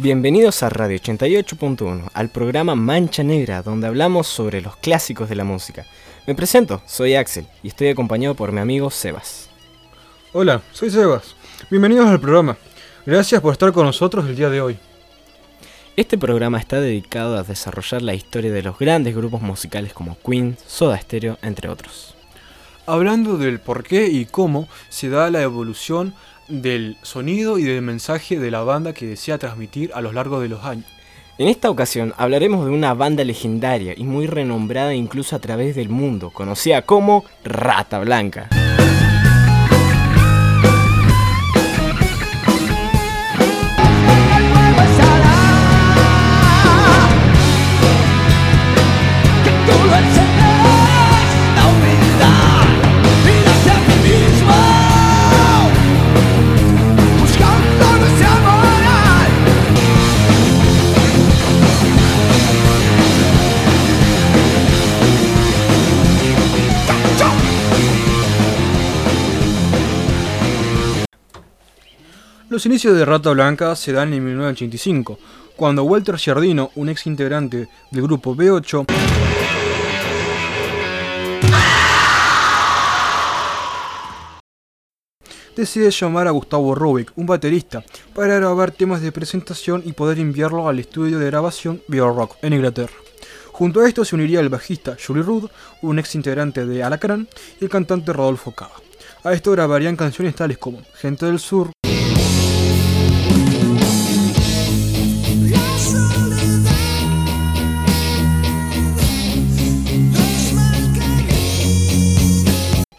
Bienvenidos a Radio 88.1, al programa Mancha Negra, donde hablamos sobre los clásicos de la música. Me presento, soy Axel y estoy acompañado por mi amigo Sebas. Hola, soy Sebas. Bienvenidos al programa. Gracias por estar con nosotros el día de hoy. Este programa está dedicado a desarrollar la historia de los grandes grupos musicales como Queen, Soda Stereo, entre otros. Hablando del por qué y cómo se da la evolución del sonido y del mensaje de la banda que desea transmitir a lo largo de los años. En esta ocasión hablaremos de una banda legendaria y muy renombrada incluso a través del mundo, conocida como Rata Blanca. Los inicios de Rata Blanca se dan en 1985, cuando Walter Giardino, un ex integrante del grupo B8, decide llamar a Gustavo Rubik, un baterista, para grabar temas de presentación y poder enviarlo al estudio de grabación Rock en Inglaterra. Junto a esto se uniría el bajista Julie Rudd, un ex integrante de Alacrán, y el cantante Rodolfo Cava. A esto grabarían canciones tales como Gente del Sur,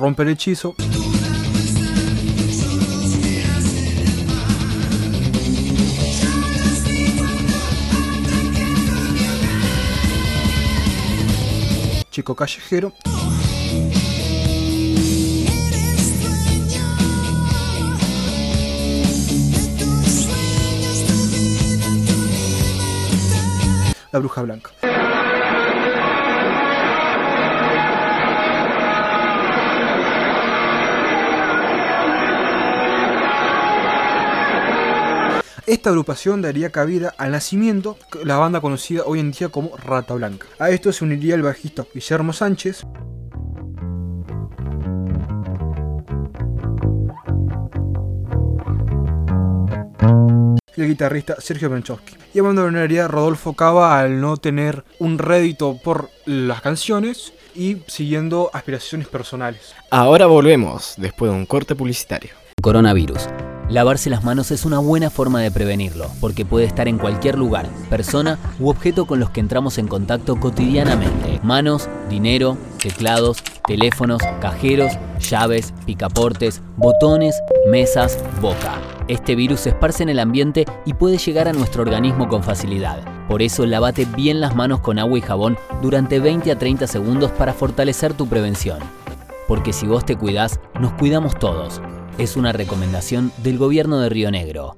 Romper el hechizo. Chico callejero. La bruja blanca. Esta agrupación daría cabida al nacimiento de la banda conocida hoy en día como Rata Blanca. A esto se uniría el bajista Guillermo Sánchez, y el guitarrista Sergio Benchowski. Y abandonaría Rodolfo Cava al no tener un rédito por las canciones y siguiendo aspiraciones personales. Ahora volvemos, después de un corte publicitario. Coronavirus. Lavarse las manos es una buena forma de prevenirlo, porque puede estar en cualquier lugar, persona u objeto con los que entramos en contacto cotidianamente. Manos, dinero, teclados, teléfonos, cajeros, llaves, picaportes, botones, mesas, boca. Este virus se esparce en el ambiente y puede llegar a nuestro organismo con facilidad. Por eso lavate bien las manos con agua y jabón durante 20 a 30 segundos para fortalecer tu prevención. Porque si vos te cuidás, nos cuidamos todos. Es una recomendación del gobierno de Río Negro.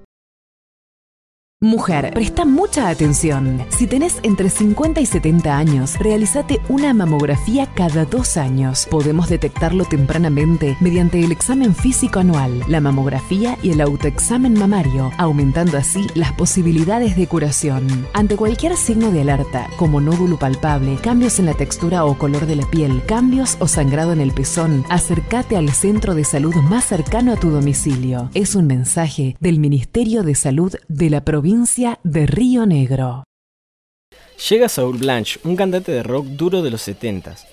Mujer, presta mucha atención. Si tenés entre 50 y 70 años, realízate una mamografía cada dos años. Podemos detectarlo tempranamente mediante el examen físico anual, la mamografía y el autoexamen mamario, aumentando así las posibilidades de curación. Ante cualquier signo de alerta, como nódulo palpable, cambios en la textura o color de la piel, cambios o sangrado en el pezón, acércate al centro de salud más cercano a tu domicilio. Es un mensaje del Ministerio de Salud de la provincia de Río Negro. Llega Saul Blanche, un cantante de rock duro de los 70s.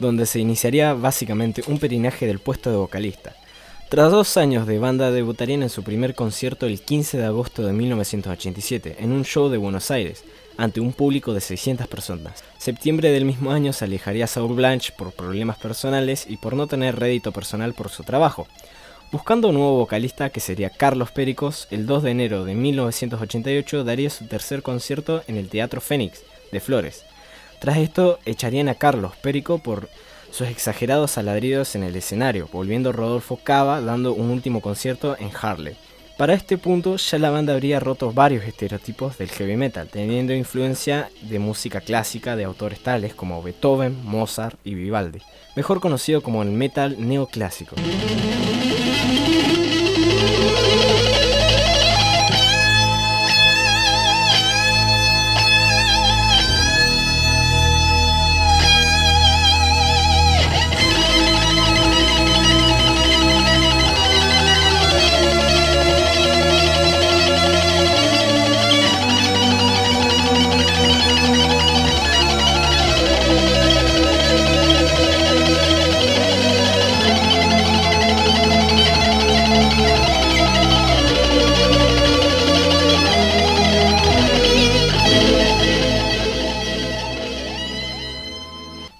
donde se iniciaría básicamente un perinaje del puesto de vocalista. Tras dos años de banda debutarían en su primer concierto el 15 de agosto de 1987 en un show de Buenos Aires, ante un público de 600 personas. Septiembre del mismo año se alejaría Saul Blanche por problemas personales y por no tener rédito personal por su trabajo. Buscando un nuevo vocalista que sería Carlos Péricos, el 2 de enero de 1988 daría su tercer concierto en el Teatro Fénix de Flores. Tras esto echarían a Carlos Périco por sus exagerados aladridos en el escenario, volviendo Rodolfo Cava dando un último concierto en Harley. Para este punto ya la banda habría roto varios estereotipos del heavy metal, teniendo influencia de música clásica de autores tales como Beethoven, Mozart y Vivaldi, mejor conocido como el metal neoclásico.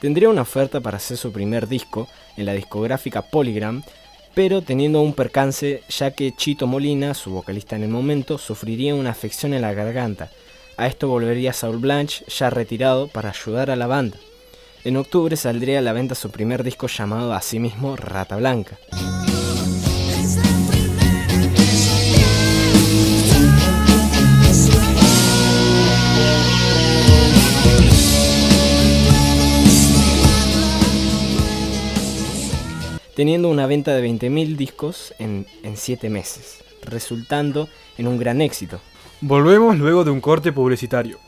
Tendría una oferta para hacer su primer disco en la discográfica Polygram, pero teniendo un percance ya que Chito Molina, su vocalista en el momento, sufriría una afección en la garganta. A esto volvería Saul Blanche, ya retirado, para ayudar a la banda. En octubre saldría a la venta su primer disco llamado asimismo Rata Blanca. Teniendo una venta de 20.000 discos en 7 meses, resultando en un gran éxito. Volvemos luego de un corte publicitario.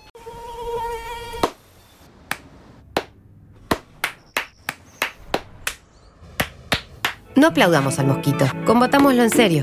No aplaudamos al mosquito, combatámoslo en serio.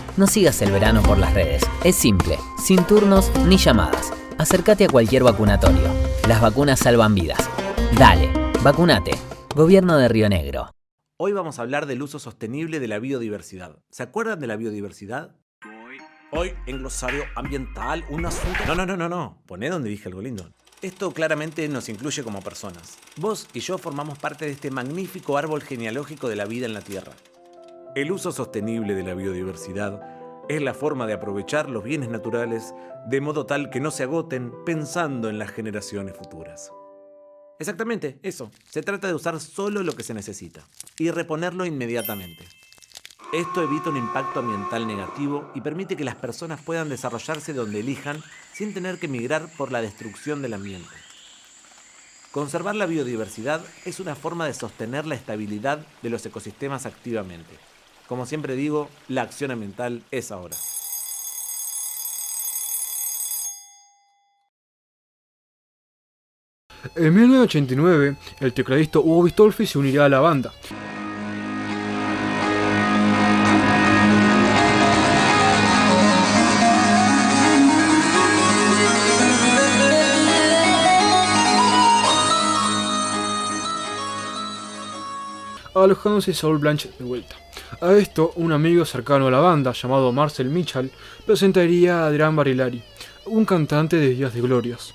No sigas el verano por las redes. Es simple, sin turnos ni llamadas. Acércate a cualquier vacunatorio. Las vacunas salvan vidas. Dale, vacunate. Gobierno de Río Negro. Hoy vamos a hablar del uso sostenible de la biodiversidad. ¿Se acuerdan de la biodiversidad? Hoy en glosario ambiental, un asunto. No, no, no, no, no. Poné donde dije algo lindo. Esto claramente nos incluye como personas. Vos y yo formamos parte de este magnífico árbol genealógico de la vida en la Tierra. El uso sostenible de la biodiversidad es la forma de aprovechar los bienes naturales de modo tal que no se agoten pensando en las generaciones futuras. Exactamente, eso. Se trata de usar solo lo que se necesita y reponerlo inmediatamente. Esto evita un impacto ambiental negativo y permite que las personas puedan desarrollarse donde elijan sin tener que migrar por la destrucción del ambiente. Conservar la biodiversidad es una forma de sostener la estabilidad de los ecosistemas activamente. Como siempre digo, la acción ambiental es ahora. En 1989, el tecladista Hugo Bistolfi se uniría a la banda. alojándose Saul Blanche de vuelta. A esto, un amigo cercano a la banda, llamado Marcel Mitchell, presentaría a Adrián Barilari, un cantante de Días de Glorias.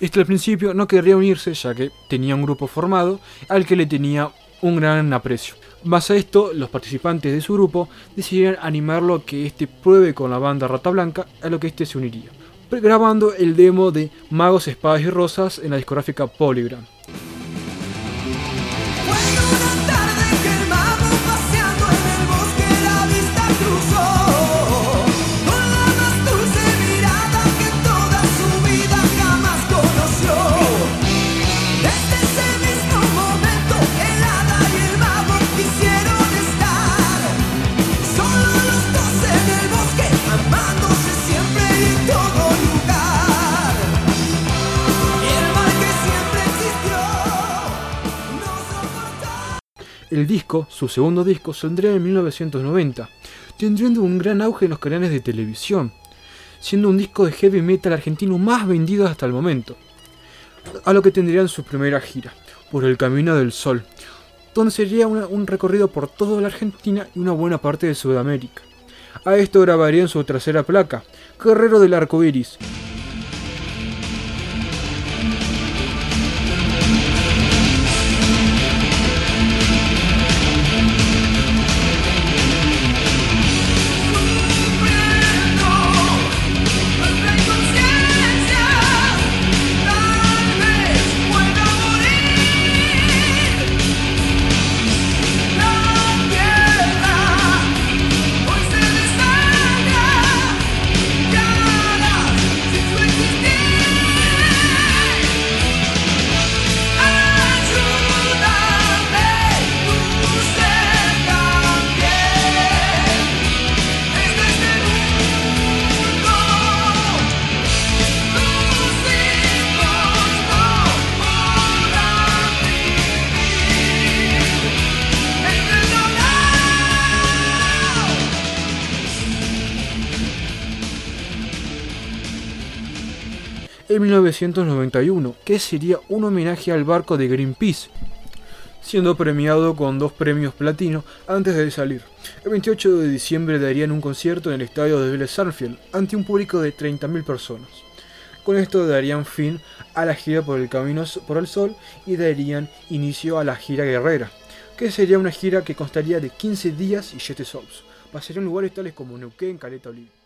Este al principio no querría unirse ya que tenía un grupo formado al que le tenía un gran aprecio. Más a esto, los participantes de su grupo decidieron animarlo a que éste pruebe con la banda Rata Blanca, a lo que éste se uniría, grabando el demo de Magos, Espadas y Rosas en la discográfica Polygram. El disco, su segundo disco, saldría en 1990, teniendo un gran auge en los canales de televisión, siendo un disco de heavy metal argentino más vendido hasta el momento. a lo que tendrían su primera gira, por el Camino del Sol, donde sería un recorrido por toda la Argentina y una buena parte de Sudamérica. A esto grabarían su tercera placa, Guerrero del Arco Iris, 1991, que sería un homenaje al barco de Greenpeace, siendo premiado con dos premios platino antes de salir. El 28 de diciembre darían un concierto en el estadio de Vélez Sarfield ante un público de 30.000 personas. Con esto darían fin a la gira por el Camino por el Sol y darían inicio a la gira guerrera, que sería una gira que constaría de 15 días y 7 shows. Pasarían lugares tales como Neuquén, Caleta Olivia.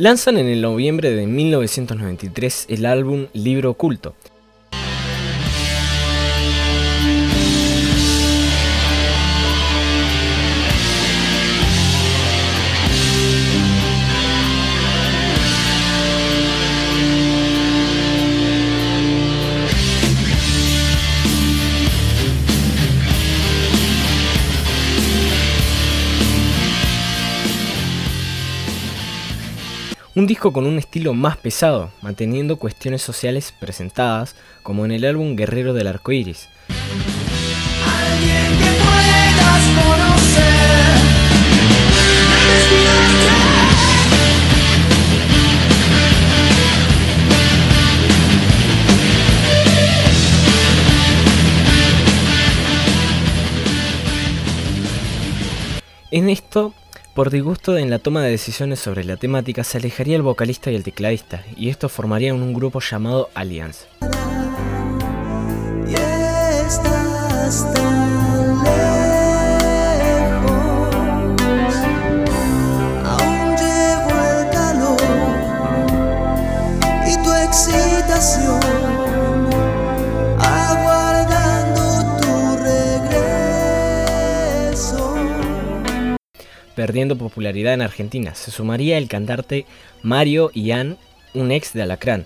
Lanzan en el noviembre de 1993 el álbum Libro Oculto, Un disco con un estilo más pesado, manteniendo cuestiones sociales presentadas, como en el álbum Guerrero del Arco Iris. En esto por disgusto en la toma de decisiones sobre la temática se alejaría el vocalista y el tecladista, y esto formaría un grupo llamado Alliance. Perdiendo popularidad en Argentina. Se sumaría el cantante Mario Ian, un ex de Alacrán.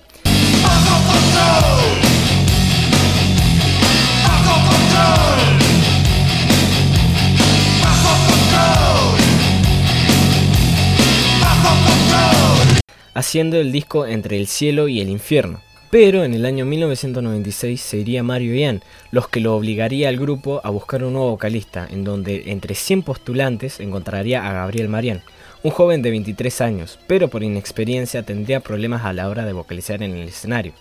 haciendo el disco Entre el cielo y el infierno. Pero en el año 1996 se iría Mario Ian, los que lo obligaría al grupo a buscar un nuevo vocalista, en donde entre 100 postulantes encontraría a Gabriel Marián, un joven de 23 años, pero por inexperiencia tendría problemas a la hora de vocalizar en el escenario.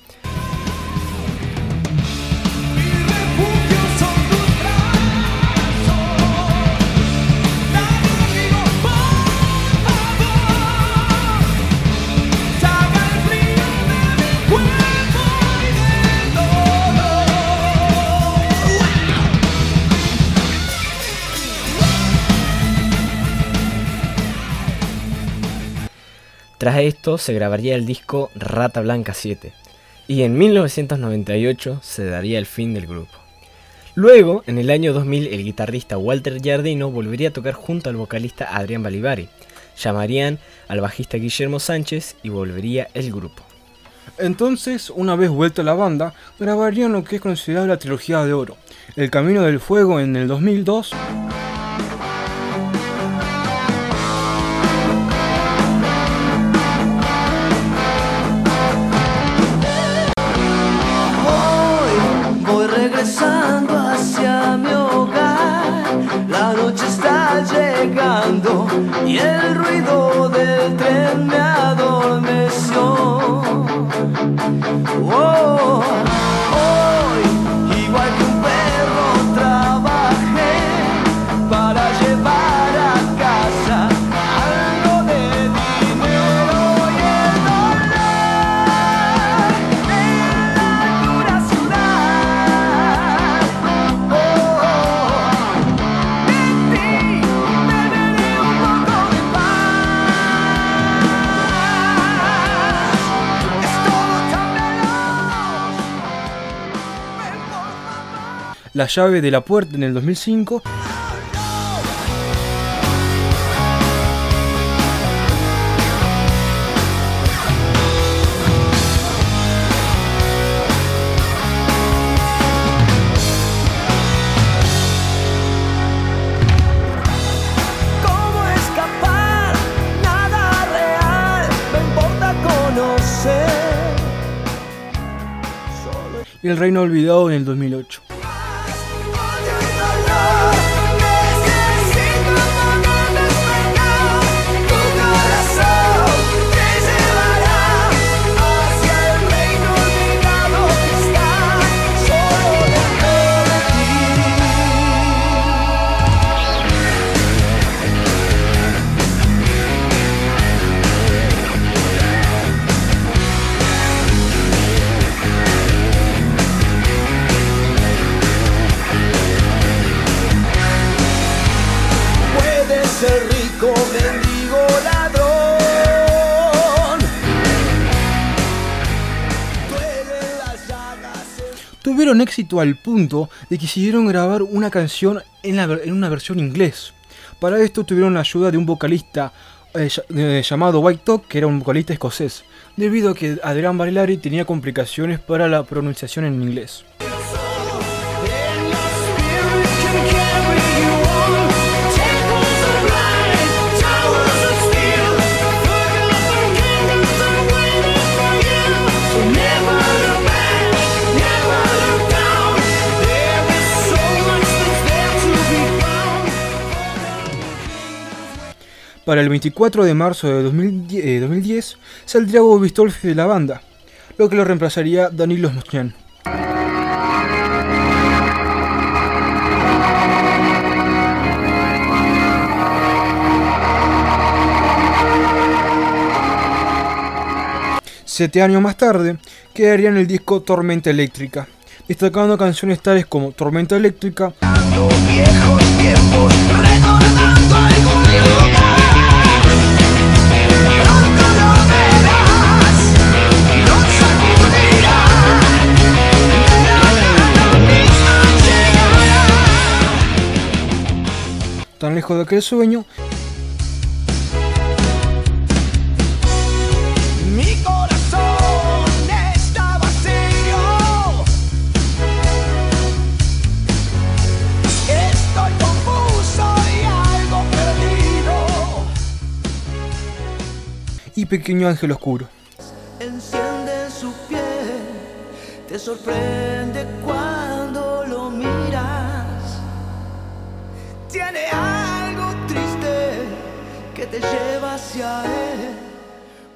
Tras esto se grabaría el disco Rata Blanca 7 y en 1998 se daría el fin del grupo. Luego, en el año 2000, el guitarrista Walter Giardino volvería a tocar junto al vocalista Adrián Balivari. Llamarían al bajista Guillermo Sánchez y volvería el grupo. Entonces, una vez vuelta la banda, grabarían lo que es considerado la trilogía de oro, El Camino del Fuego en el 2002, Whoa. La llave de la puerta en el 2005, ¿Cómo escapar? Nada real, me importa conocer. Solo y El Reino Olvidado en el 2008. Éxito al punto de que decidieron grabar una canción en, la en una versión inglés. Para esto tuvieron la ayuda de un vocalista eh, eh, llamado White Talk, que era un vocalista escocés, debido a que Adrián Barilari tenía complicaciones para la pronunciación en inglés. Para el 24 de marzo de 2010, eh, 2010 saldría Bobby Stolfi de la banda, lo que lo reemplazaría Danilo Smochan. Siete años más tarde, quedaría en el disco Tormenta Eléctrica, destacando canciones tales como Tormenta Eléctrica, Tan lejos de aquel sueño, Mi corazón está vacío. Estoy confuso y algo perdido. y Pequeño Ángel Oscuro. Enciende su piel, te sorprende cuando que te lleva hacia él,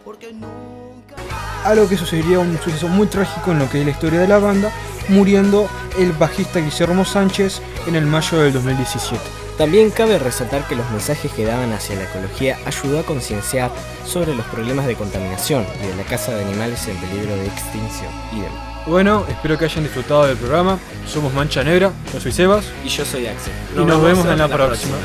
porque nunca. Algo que sucedería un suceso muy trágico en lo que es la historia de la banda, muriendo el bajista Guillermo Sánchez en el mayo del 2017. También cabe resaltar que los mensajes que daban hacia la ecología ayudó a concienciar sobre los problemas de contaminación y de la caza de animales en peligro de extinción y demás. Bueno, espero que hayan disfrutado del programa. Somos Mancha Negra, yo soy Sebas Y yo soy Axel. y nos, vemos en la próxima.